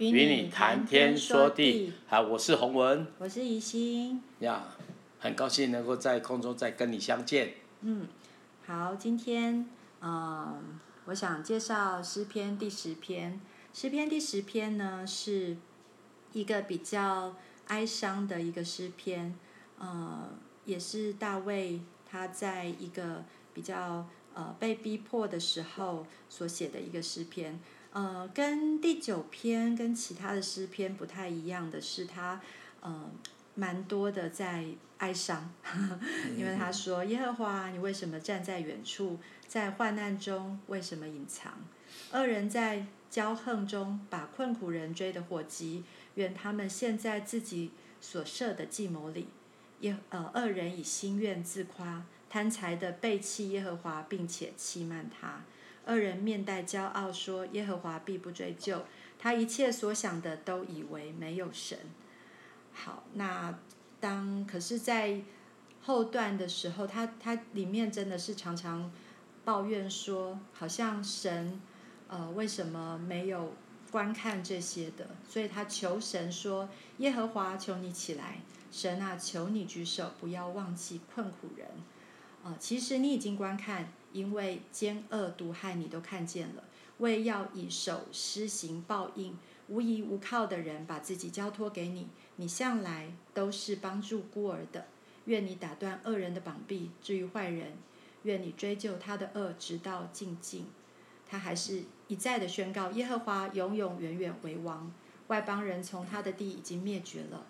与你谈天说地，好，我是洪文，我是宜心，呀，很高兴能够在空中再跟你相见。嗯，好，今天，呃，我想介绍诗篇第十篇。诗篇第十篇呢，是一个比较哀伤的一个诗篇，呃，也是大卫他在一个比较呃被逼迫的时候所写的一个诗篇。呃，跟第九篇跟其他的诗篇不太一样的是，他呃蛮多的在哀伤，因为他说：“耶和华，你为什么站在远处？在患难中为什么隐藏？恶人在骄横中把困苦人追得火急，愿他们陷在自己所设的计谋里。耶呃，恶人以心愿自夸，贪财的背弃耶和华，并且欺瞒他。”二人面带骄傲说：“耶和华必不追究，他一切所想的都以为没有神。”好，那当可是，在后段的时候，他他里面真的是常常抱怨说，好像神呃为什么没有观看这些的？所以他求神说：“耶和华，求你起来，神啊，求你举手，不要忘记困苦人。”呃，其实你已经观看。因为奸恶毒害你都看见了，为要以手施行报应，无依无靠的人把自己交托给你，你向来都是帮助孤儿的。愿你打断恶人的膀臂，至于坏人，愿你追究他的恶，直到尽尽。他还是一再的宣告：耶和华永永远远为王，外邦人从他的地已经灭绝了。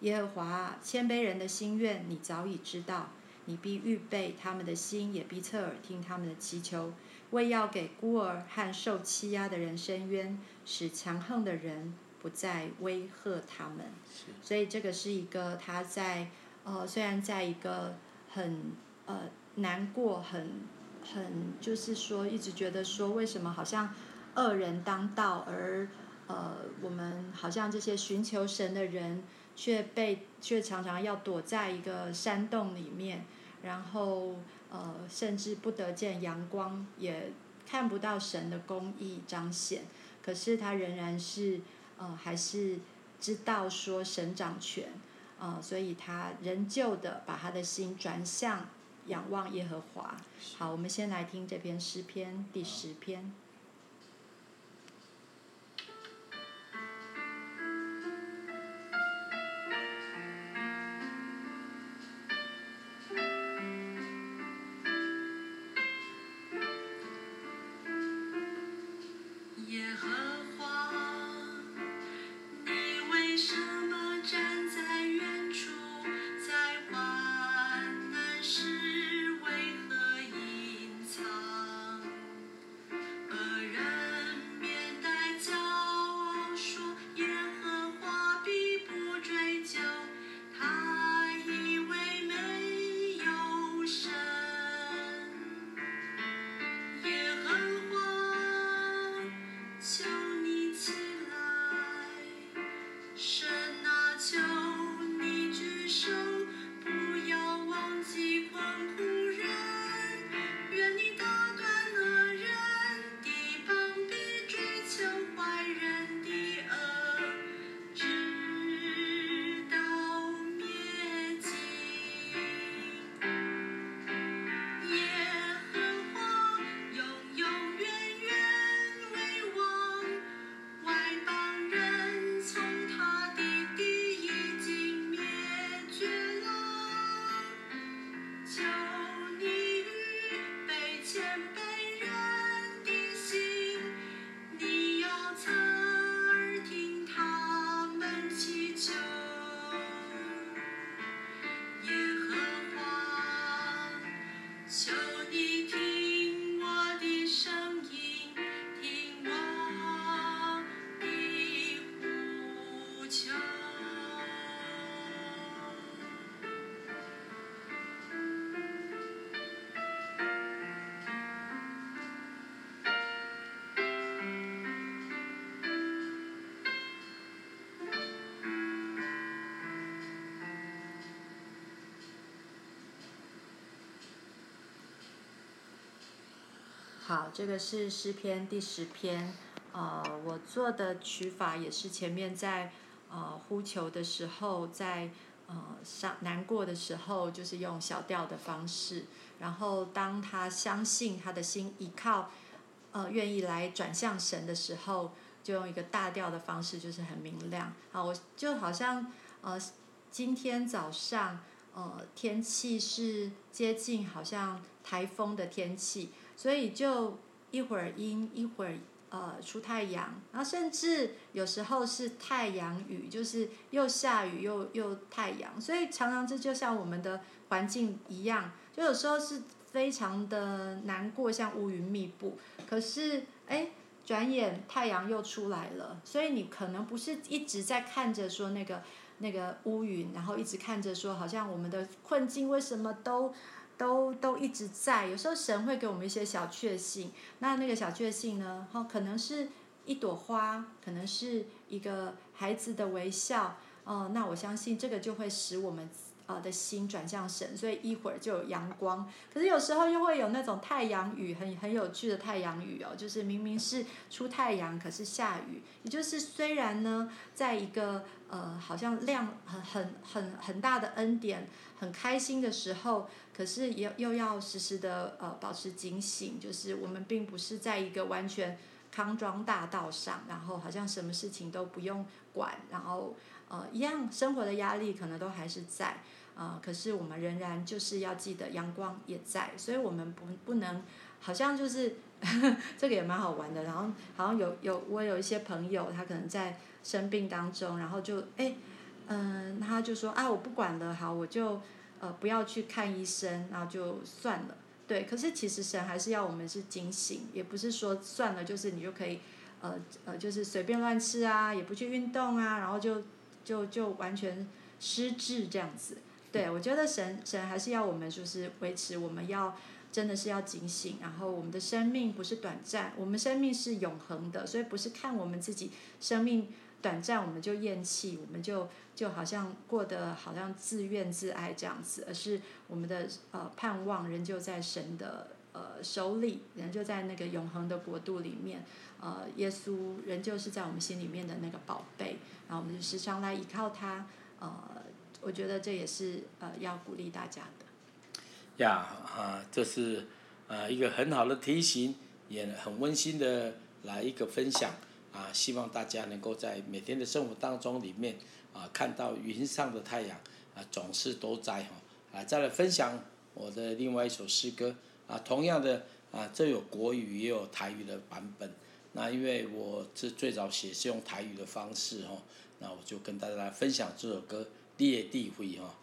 耶和华谦卑人的心愿，你早已知道。你必预备他们的心，也必侧耳听他们的祈求，为要给孤儿和受欺压的人伸冤，使强横的人不再威吓他们。所以这个是一个他在呃，虽然在一个很呃难过、很很就是说一直觉得说，为什么好像恶人当道，而呃我们好像这些寻求神的人却被却常常要躲在一个山洞里面。然后，呃，甚至不得见阳光，也看不到神的公义彰显。可是他仍然是，呃，还是知道说神掌权，呃，所以他仍旧的把他的心转向仰望耶和华。好，我们先来听这篇诗篇第十篇。好，这个是诗篇第十篇，呃，我做的取法也是前面在呃呼求的时候，在呃伤难过的时候，就是用小调的方式。然后当他相信他的心依靠，呃，愿意来转向神的时候，就用一个大调的方式，就是很明亮。好，我就好像呃，今天早上呃天气是接近好像台风的天气，所以就一会儿阴一会儿呃出太阳，然后甚至有时候是太阳雨，就是又下雨又又太阳，所以常常这就像我们的环境一样。就有时候是非常的难过，像乌云密布。可是，哎，转眼太阳又出来了。所以你可能不是一直在看着说那个那个乌云，然后一直看着说好像我们的困境为什么都都都一直在。有时候神会给我们一些小确幸。那那个小确幸呢？哈，可能是一朵花，可能是一个孩子的微笑。哦，那我相信这个就会使我们。啊的心转向神，所以一会儿就有阳光。可是有时候又会有那种太阳雨，很很有趣的太阳雨哦，就是明明是出太阳，可是下雨。也就是虽然呢，在一个呃好像亮很很很很大的恩典，很开心的时候，可是也又要时时的呃保持警醒，就是我们并不是在一个完全康庄大道上，然后好像什么事情都不用管，然后呃一样生活的压力可能都还是在。啊、可是我们仍然就是要记得阳光也在，所以我们不不能，好像就是呵 呵这个也蛮好玩的。然后好像有有我有一些朋友，他可能在生病当中，然后就哎，嗯、他就说啊，我不管了，好，我就呃不要去看医生，然后就算了。对，可是其实神还是要我们是警醒，也不是说算了，就是你就可以呃呃就是随便乱吃啊，也不去运动啊，然后就就就完全失智这样子。对，我觉得神神还是要我们就是维持，我们要真的是要警醒，然后我们的生命不是短暂，我们生命是永恒的，所以不是看我们自己生命短暂我们就厌弃，我们就就好像过得好像自怨自艾这样子，而是我们的呃盼望仍旧在神的呃手里，仍旧在那个永恒的国度里面，呃耶稣仍旧是在我们心里面的那个宝贝，然后我们就时常来依靠他，呃。我觉得这也是呃要鼓励大家的。呀啊，这是呃一个很好的提醒，也很温馨的来一个分享啊，希望大家能够在每天的生活当中里面啊看到云上的太阳啊总是都在哈啊，再来分享我的另外一首诗歌啊，同样的啊这有国语也有台语的版本，那因为我是最早写是用台语的方式哈，那我就跟大家来分享这首歌。列地会哈。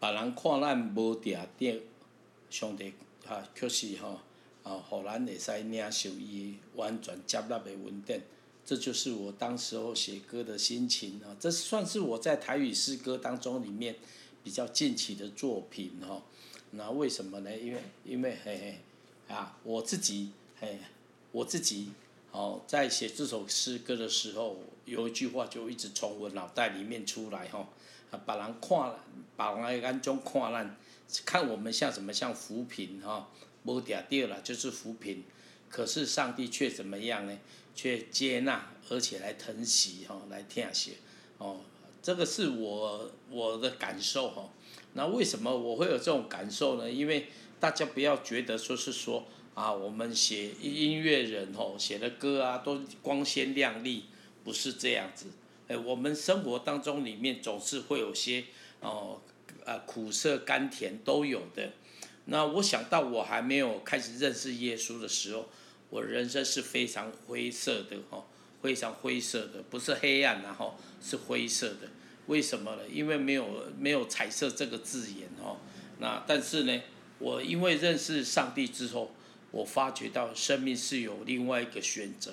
别人看咱无定定，上帝哈确实吼，啊，互咱会使领受伊完全接纳的恩典，这就是我当时候写歌的心情啊。这算是我在台语诗歌当中里面比较近期的作品哈。那为什么呢？因为因为嘿嘿啊，我自己嘿，我自己哦，在写这首诗歌的时候，有一句话就一直从我脑袋里面出来哈。啊，别人看，别人眼中看咱，看我们像什么？像扶贫哈，无嗲掉了就是扶贫。可是上帝却怎么样呢？却接纳，而且来疼惜哈，来听写哦。这个是我我的感受哈。那为什么我会有这种感受呢？因为大家不要觉得说是说啊，我们写音乐人吼写的歌啊都光鲜亮丽，不是这样子。哎，我们生活当中里面总是会有些哦，呃，苦涩甘甜都有的。那我想到我还没有开始认识耶稣的时候，我人生是非常灰色的哦，非常灰色的，不是黑暗然后是灰色的。为什么呢？因为没有没有彩色这个字眼哦。那但是呢，我因为认识上帝之后，我发觉到生命是有另外一个选择。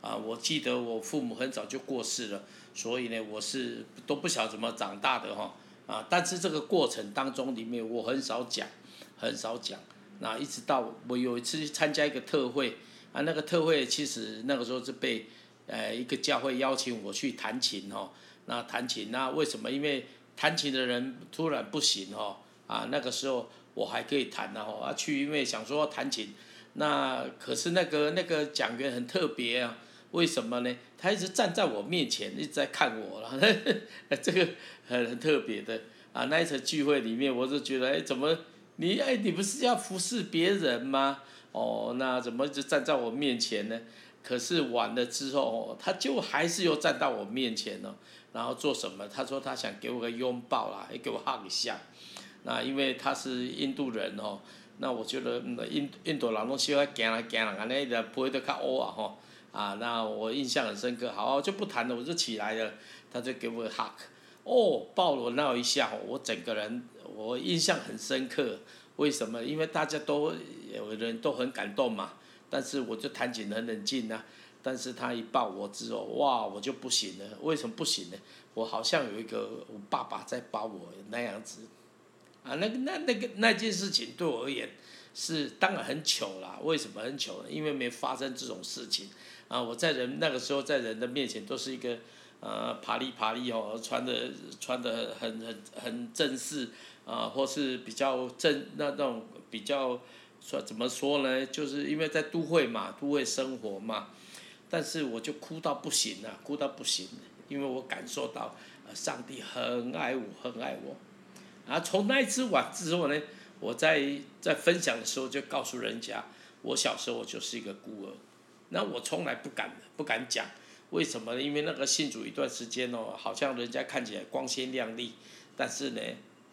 啊，我记得我父母很早就过世了。所以呢，我是都不晓怎么长大的哈啊！但是这个过程当中里面，我很少讲，很少讲。那一直到我有一次参加一个特会啊，那个特会其实那个时候是被呃一个教会邀请我去弹琴哈。那弹琴那为什么？因为弹琴的人突然不行哦啊，那个时候我还可以弹然后啊去，因为想说弹琴。那可是那个那个讲员很特别啊。为什么呢？他一直站在我面前，一直在看我了，这个很很特别的啊。那一次聚会里面，我就觉得，哎，怎么你哎，你不是要服侍别人吗？哦，那怎么就站在我面前呢？可是完了之后，他就还是又站到我面前了，然后做什么？他说他想给我个拥抱啦，也给我 hug 一下。那因为他是印度人哦，那我觉得印印度人拢喜欢行来行来，安尼就陪得较乌啊吼。啊，那我印象很深刻，好，就不谈了，我就起来了，他就给我个 hug，哦，抱了我那一下，我整个人我印象很深刻，为什么？因为大家都有人都很感动嘛，但是我就弹琴很冷静呐，但是他一抱我之后，哇，我就不行了，为什么不行呢？我好像有一个我爸爸在抱我那样子，啊，那个那那个那件事情对我而言是当然很糗啦，为什么很糗呢？因为没发生这种事情。啊，我在人那个时候在人的面前都是一个，呃，爬哩爬哩哦，穿的穿的很很很正式，啊，或是比较正那那种比较说怎么说呢？就是因为在都会嘛，都会生活嘛，但是我就哭到不行了，哭到不行，因为我感受到，呃，上帝很爱我，很爱我，啊，从那一次晚之后呢，我在在分享的时候就告诉人家，我小时候我就是一个孤儿。那我从来不敢不敢讲，为什么呢？因为那个信主一段时间哦，好像人家看起来光鲜亮丽，但是呢，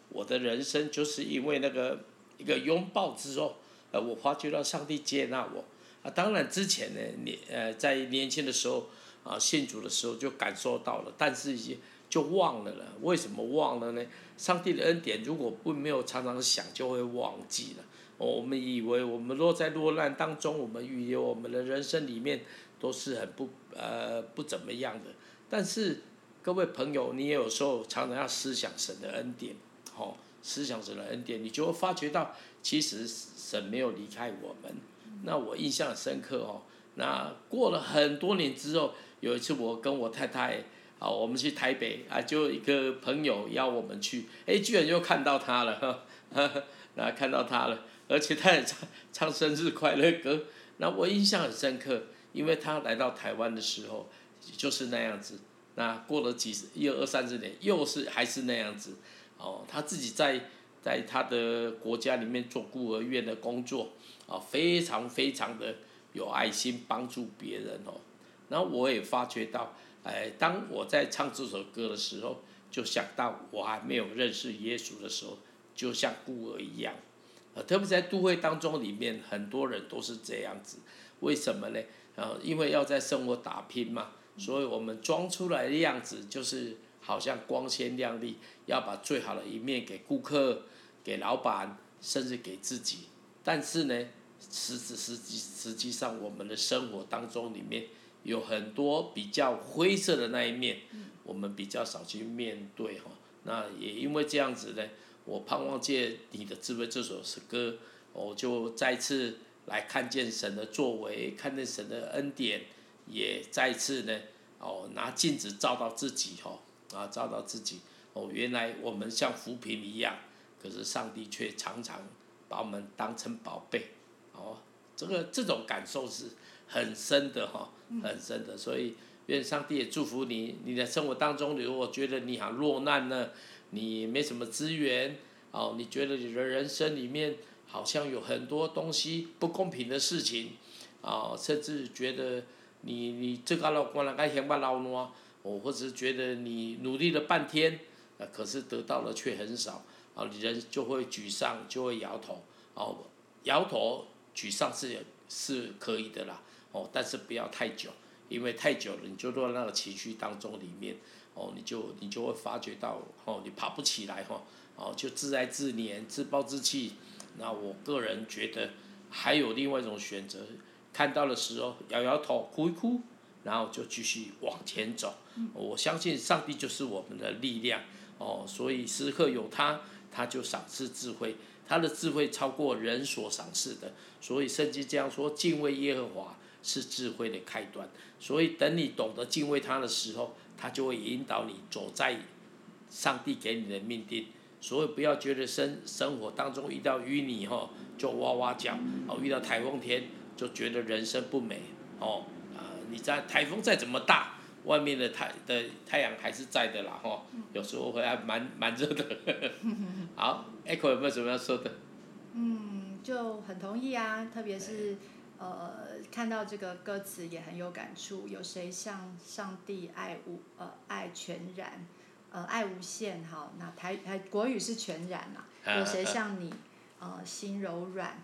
我的人生就是因为那个一个拥抱之后，呃，我发觉到上帝接纳我。啊，当然之前呢，年呃在年轻的时候啊，信主的时候就感受到了，但是已经就忘了了。为什么忘了呢？上帝的恩典如果不没有常常想，就会忘记了。我们以为我们落在落难当中，我们以为我们的人生里面都是很不呃不怎么样的。但是各位朋友，你也有时候常常要思想神的恩典，哦，思想神的恩典，你就会发觉到其实神没有离开我们。那我印象深刻哦。那过了很多年之后，有一次我跟我太太啊，我们去台北啊，就一个朋友邀我们去，哎，居然又看到他了，呵呵，那看到他了。而且他也唱唱生日快乐歌，那我印象很深刻，因为他来到台湾的时候就是那样子。那过了几十一二三十年，又是还是那样子。哦，他自己在在他的国家里面做孤儿院的工作，啊，非常非常的有爱心，帮助别人哦。然后我也发觉到，哎，当我在唱这首歌的时候，就想到我还没有认识耶稣的时候，就像孤儿一样。特别在都会当中，里面很多人都是这样子，为什么呢？因为要在生活打拼嘛，所以我们装出来的样子就是好像光鲜亮丽，要把最好的一面给顾客、给老板，甚至给自己。但是呢，实质实际实际上，我们的生活当中里面有很多比较灰色的那一面，我们比较少去面对哈。那也因为这样子呢，我盼望借你的智慧这首诗歌，我就再次来看见神的作为，看见神的恩典，也再次呢，哦，拿镜子照到自己哦，啊，照到自己，哦，原来我们像浮萍一样，可是上帝却常常把我们当成宝贝，哦，这个这种感受是很深的哈，很深的，所以。愿上帝也祝福你，你的生活当中，如果觉得你很落难呢，你没什么资源，哦，你觉得你的人生里面好像有很多东西不公平的事情，啊、哦，甚至觉得你你这个老官了该嫌把老挪，哦，或者是觉得你努力了半天，呃，可是得到的却很少，啊、哦，你人就会沮丧，就会摇头，哦，摇头沮丧是是可以的啦，哦，但是不要太久。因为太久了，你就落在那个情绪当中里面，哦，你就你就会发觉到，哦，你爬不起来，哈，哦，就自哀自怜、自暴自弃。那我个人觉得，还有另外一种选择，看到的时候摇摇头、哭一哭，然后就继续往前走。我相信上帝就是我们的力量，哦，所以时刻有他，他就赏赐智慧，他的智慧超过人所赏赐的。所以圣经这样说：敬畏耶和华。是智慧的开端，所以等你懂得敬畏他的时候，他就会引导你走在上帝给你的命定。所以不要觉得生生活当中遇到淤泥吼就哇哇叫，哦，遇到台风天就觉得人生不美哦。啊，你在台风再怎么大，外面的太的太阳还是在的啦吼。有时候会还蛮蛮热的。好，Echo 有没有什么要说的？嗯，就很同意啊，特别是。呃，看到这个歌词也很有感触。有谁像上帝爱无呃爱全然，呃爱无限？好，那台台国语是全然嘛？有谁像你呃心柔软？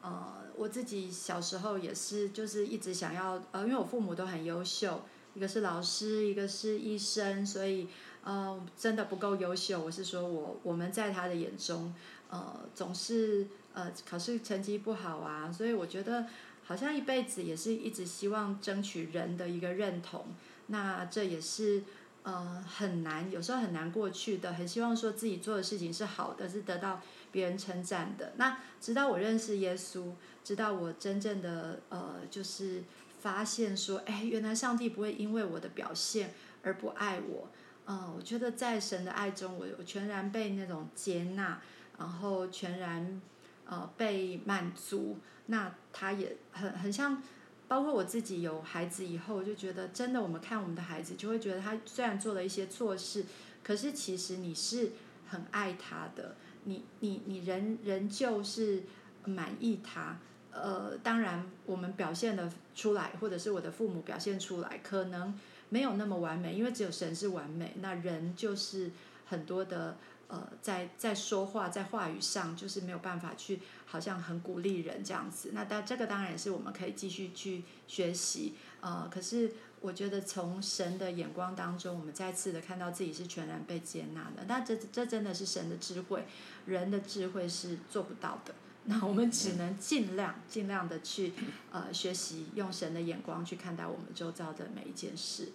呃，我自己小时候也是，就是一直想要呃，因为我父母都很优秀，一个是老师，一个是医生，所以呃真的不够优秀。我是说我我们在他的眼中呃总是呃考试成绩不好啊，所以我觉得。好像一辈子也是一直希望争取人的一个认同，那这也是呃很难，有时候很难过去的。很希望说自己做的事情是好的，是得到别人称赞的。那直到我认识耶稣，直到我真正的呃就是发现说，哎，原来上帝不会因为我的表现而不爱我。嗯、呃，我觉得在神的爱中，我我全然被那种接纳，然后全然呃被满足。那他也很很像，包括我自己有孩子以后，我就觉得真的，我们看我们的孩子，就会觉得他虽然做了一些错事，可是其实你是很爱他的，你你你仍仍旧是满意他。呃，当然我们表现的出来，或者是我的父母表现出来，可能没有那么完美，因为只有神是完美，那人就是很多的。呃，在在说话，在话语上，就是没有办法去，好像很鼓励人这样子。那但这个当然是我们可以继续去学习。呃，可是我觉得从神的眼光当中，我们再次的看到自己是全然被接纳的。那这这真的是神的智慧，人的智慧是做不到的。那我们只能尽量尽量的去呃学习，用神的眼光去看待我们周遭的每一件事。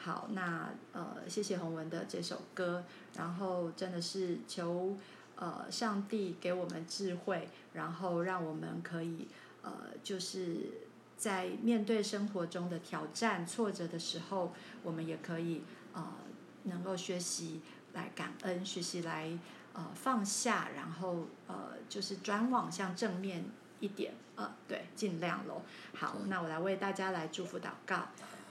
好，那呃，谢谢洪文的这首歌，然后真的是求呃上帝给我们智慧，然后让我们可以呃就是在面对生活中的挑战、挫折的时候，我们也可以呃能够学习来感恩，学习来呃放下，然后呃就是转往向正面一点，呃对，尽量喽。好，那我来为大家来祝福祷告。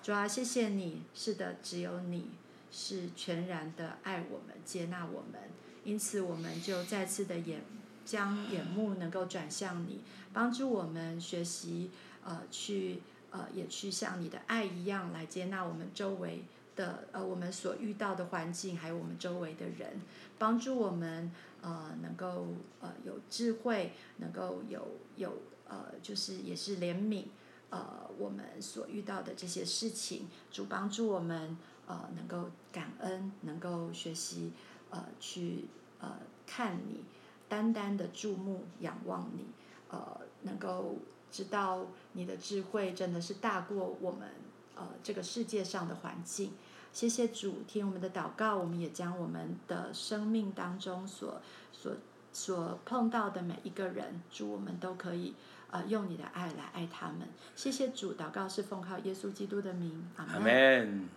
主啊，谢谢你，是的，只有你是全然的爱我们、接纳我们，因此我们就再次的眼将眼目能够转向你，帮助我们学习，呃，去呃也去像你的爱一样来接纳我们周围的呃我们所遇到的环境，还有我们周围的人，帮助我们呃能够呃有智慧，能够有有呃就是也是怜悯。呃，我们所遇到的这些事情，主帮助我们呃能够感恩，能够学习呃去呃看你，单单的注目仰望你，呃能够知道你的智慧真的是大过我们呃这个世界上的环境。谢谢主，听我们的祷告，我们也将我们的生命当中所所所碰到的每一个人，主我们都可以呃用你的爱来爱他们。谢谢主，祷告是奉靠耶稣基督的名，阿门。